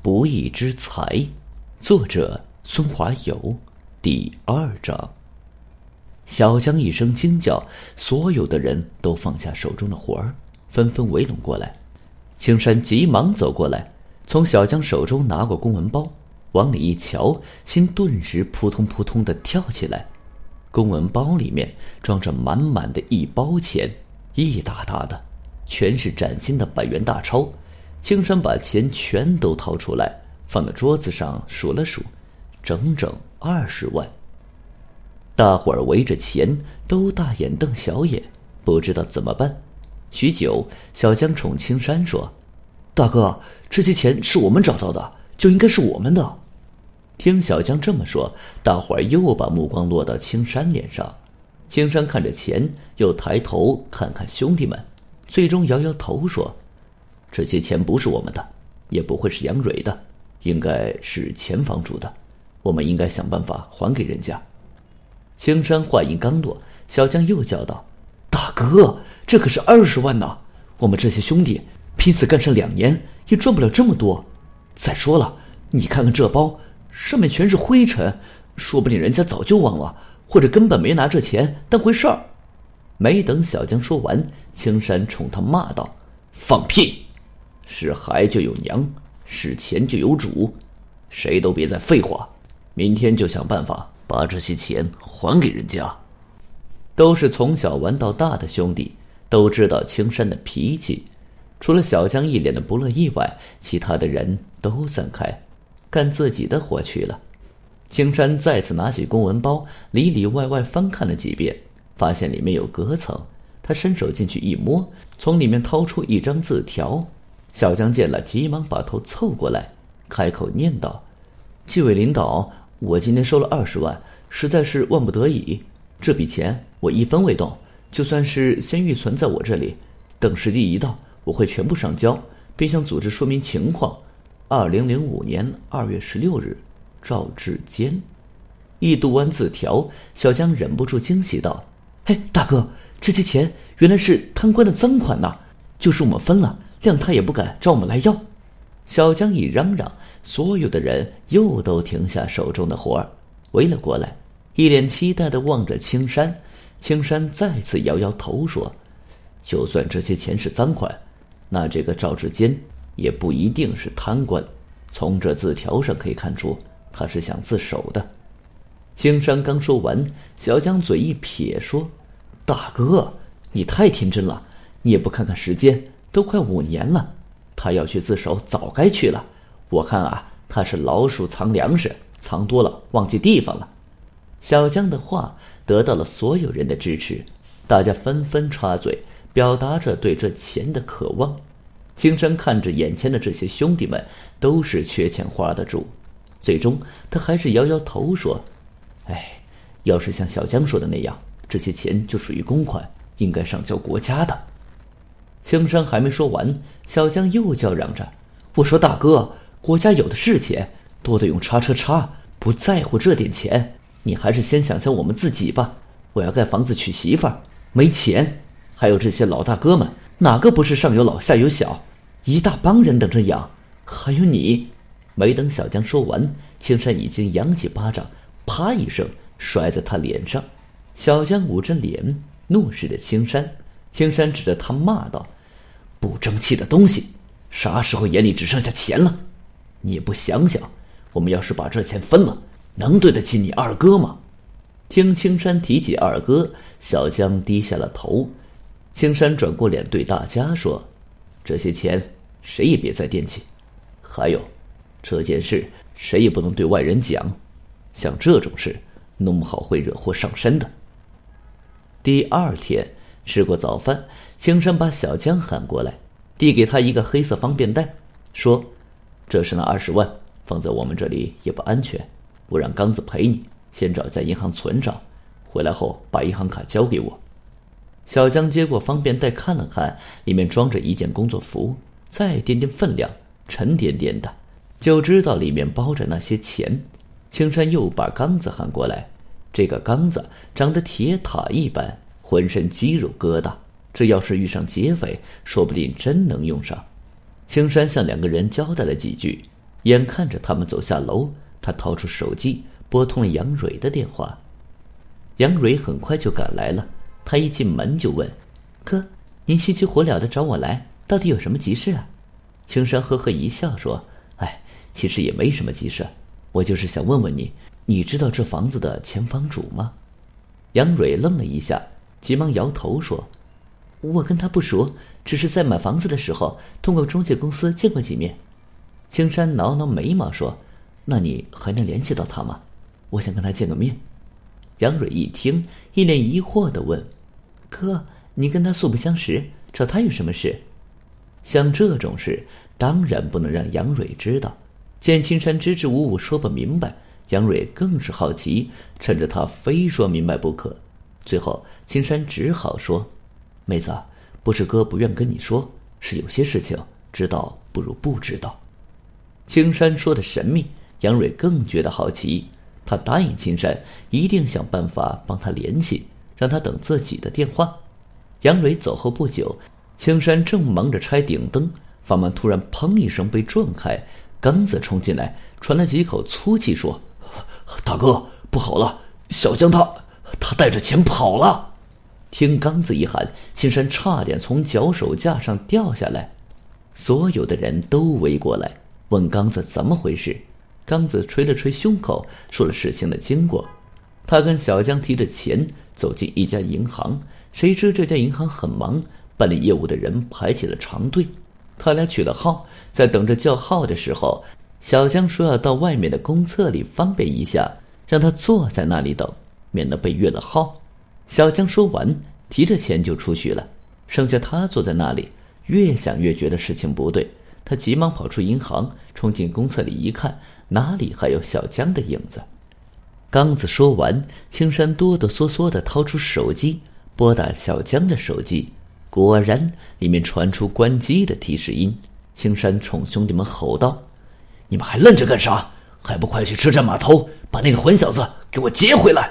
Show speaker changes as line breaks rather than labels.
不义之财，作者孙华友，第二章。小江一声惊叫，所有的人都放下手中的活儿，纷纷围拢过来。青山急忙走过来，从小江手中拿过公文包，往里一瞧，心顿时扑通扑通的跳起来。公文包里面装着满满的一包钱，一沓沓的，全是崭新的百元大钞。青山把钱全都掏出来，放在桌子上数了数，整整二十万。大伙儿围着钱都大眼瞪小眼，不知道怎么办。许久，小江冲青山说：“大哥，这些钱是我们找到的，就应该是我们的。”听小江这么说，大伙儿又把目光落到青山脸上。青山看着钱，又抬头看看兄弟们，最终摇摇头说。这些钱不是我们的，也不会是杨蕊的，应该是前房主的。我们应该想办法还给人家。青山话音刚落，小江又叫道：“大哥，这可是二十万呐！我们这些兄弟拼死干上两年，也赚不了这么多。再说了，你看看这包，上面全是灰尘，说不定人家早就忘了，或者根本没拿这钱当回事儿。”没等小江说完，青山冲他骂道：“放屁！”是孩就有娘，是钱就有主，谁都别再废话，明天就想办法把这些钱还给人家。都是从小玩到大的兄弟，都知道青山的脾气。除了小江一脸的不乐意外，其他的人都散开，干自己的活去了。青山再次拿起公文包，里里外外翻看了几遍，发现里面有隔层。他伸手进去一摸，从里面掏出一张字条。小江见了，急忙把头凑过来，开口念道：“纪委领导，我今天收了二十万，实在是万不得已。这笔钱我一分未动，就算是先预存在我这里，等时机一到，我会全部上交，并向组织说明情况。二零零五年二月十六日，赵志坚。”一读完字条，小江忍不住惊喜道：“嘿，大哥，这些钱原来是贪官的赃款呐！就是我们分了。”谅他也不敢找我们来要。小江一嚷嚷，所有的人又都停下手中的活儿，围了过来，一脸期待的望着青山。青山再次摇摇头说：“就算这些钱是赃款，那这个赵志坚也不一定是贪官。从这字条上可以看出，他是想自首的。”青山刚说完，小江嘴一撇说：“大哥，你太天真了，你也不看看时间。”都快五年了，他要去自首，早该去了。我看啊，他是老鼠藏粮食，藏多了忘记地方了。小江的话得到了所有人的支持，大家纷纷插嘴，表达着对这钱的渴望。青山看着眼前的这些兄弟们，都是缺钱花的主，最终他还是摇摇头说：“哎，要是像小江说的那样，这些钱就属于公款，应该上交国家的。”青山还没说完，小江又叫嚷着：“我说大哥，国家有的是钱，多的用叉车叉，不在乎这点钱。你还是先想想我们自己吧。我要盖房子娶媳妇儿，没钱。还有这些老大哥们，哪个不是上有老下有小，一大帮人等着养。还有你。”没等小江说完，青山已经扬起巴掌，啪一声摔在他脸上。小江捂着脸，怒视着青山。青山指着他骂道。不争气的东西，啥时候眼里只剩下钱了？你也不想想，我们要是把这钱分了，能对得起你二哥吗？听青山提起二哥，小江低下了头。青山转过脸对大家说：“这些钱谁也别再惦记，还有，这件事谁也不能对外人讲。像这种事，弄不好会惹祸上身的。”第二天。吃过早饭，青山把小江喊过来，递给他一个黑色方便袋，说：“这是那二十万，放在我们这里也不安全，我让刚子陪你，先找家银行存着，回来后把银行卡交给我。”小江接过方便袋看了看，里面装着一件工作服，再掂掂分量，沉甸甸的，就知道里面包着那些钱。青山又把刚子喊过来，这个刚子长得铁塔一般。浑身肌肉疙瘩，这要是遇上劫匪，说不定真能用上。青山向两个人交代了几句，眼看着他们走下楼，他掏出手机拨通了杨蕊的电话。杨蕊很快就赶来了，他一进门就问：“哥，您心急火燎的找我来，到底有什么急事啊？”青山呵呵一笑说：“哎，其实也没什么急事，我就是想问问你，你知道这房子的前房主吗？”杨蕊愣了一下，急忙摇头说：“我跟他不熟，只是在买房子的时候通过中介公司见过几面。”青山挠挠眉毛说：“那你还能联系到他吗？我想跟他见个面。”杨蕊一听，一脸疑惑的问：“哥，你跟他素不相识，找他有什么事？”像这种事，当然不能让杨蕊知道。见青山支支吾吾说不明白，杨蕊更是好奇，趁着他非说明白不可。最后，青山只好说：“妹子，不是哥不愿跟你说，是有些事情知道不如不知道。”青山说的神秘，杨蕊更觉得好奇。他答应青山，一定想办法帮他联系，让他等自己的电话。杨蕊走后不久，青山正忙着拆顶灯，房门突然“砰”一声被撞开，刚子冲进来，喘了几口粗气，说：“大哥，不好了，小江他他带着钱跑了。”听刚子一喊，青山差点从脚手架上掉下来，所有的人都围过来问刚子怎么回事。刚子捶了捶胸口，说了事情的经过。他跟小江提着钱走进一家银行，谁知这家银行很忙，办理业务的人排起了长队。他俩取了号，在等着叫号的时候，小江说要到外面的公厕里方便一下，让他坐在那里等，免得被越了号。小江说完，提着钱就出去了，剩下他坐在那里，越想越觉得事情不对。他急忙跑出银行，冲进公厕里一看。哪里还有小江的影子？刚子说完，青山哆哆嗦嗦的掏出手机，拨打小江的手机。果然，里面传出关机的提示音。青山冲兄弟们吼道：“你们还愣着干啥？还不快去车站码头把那个混小子给我接回来！”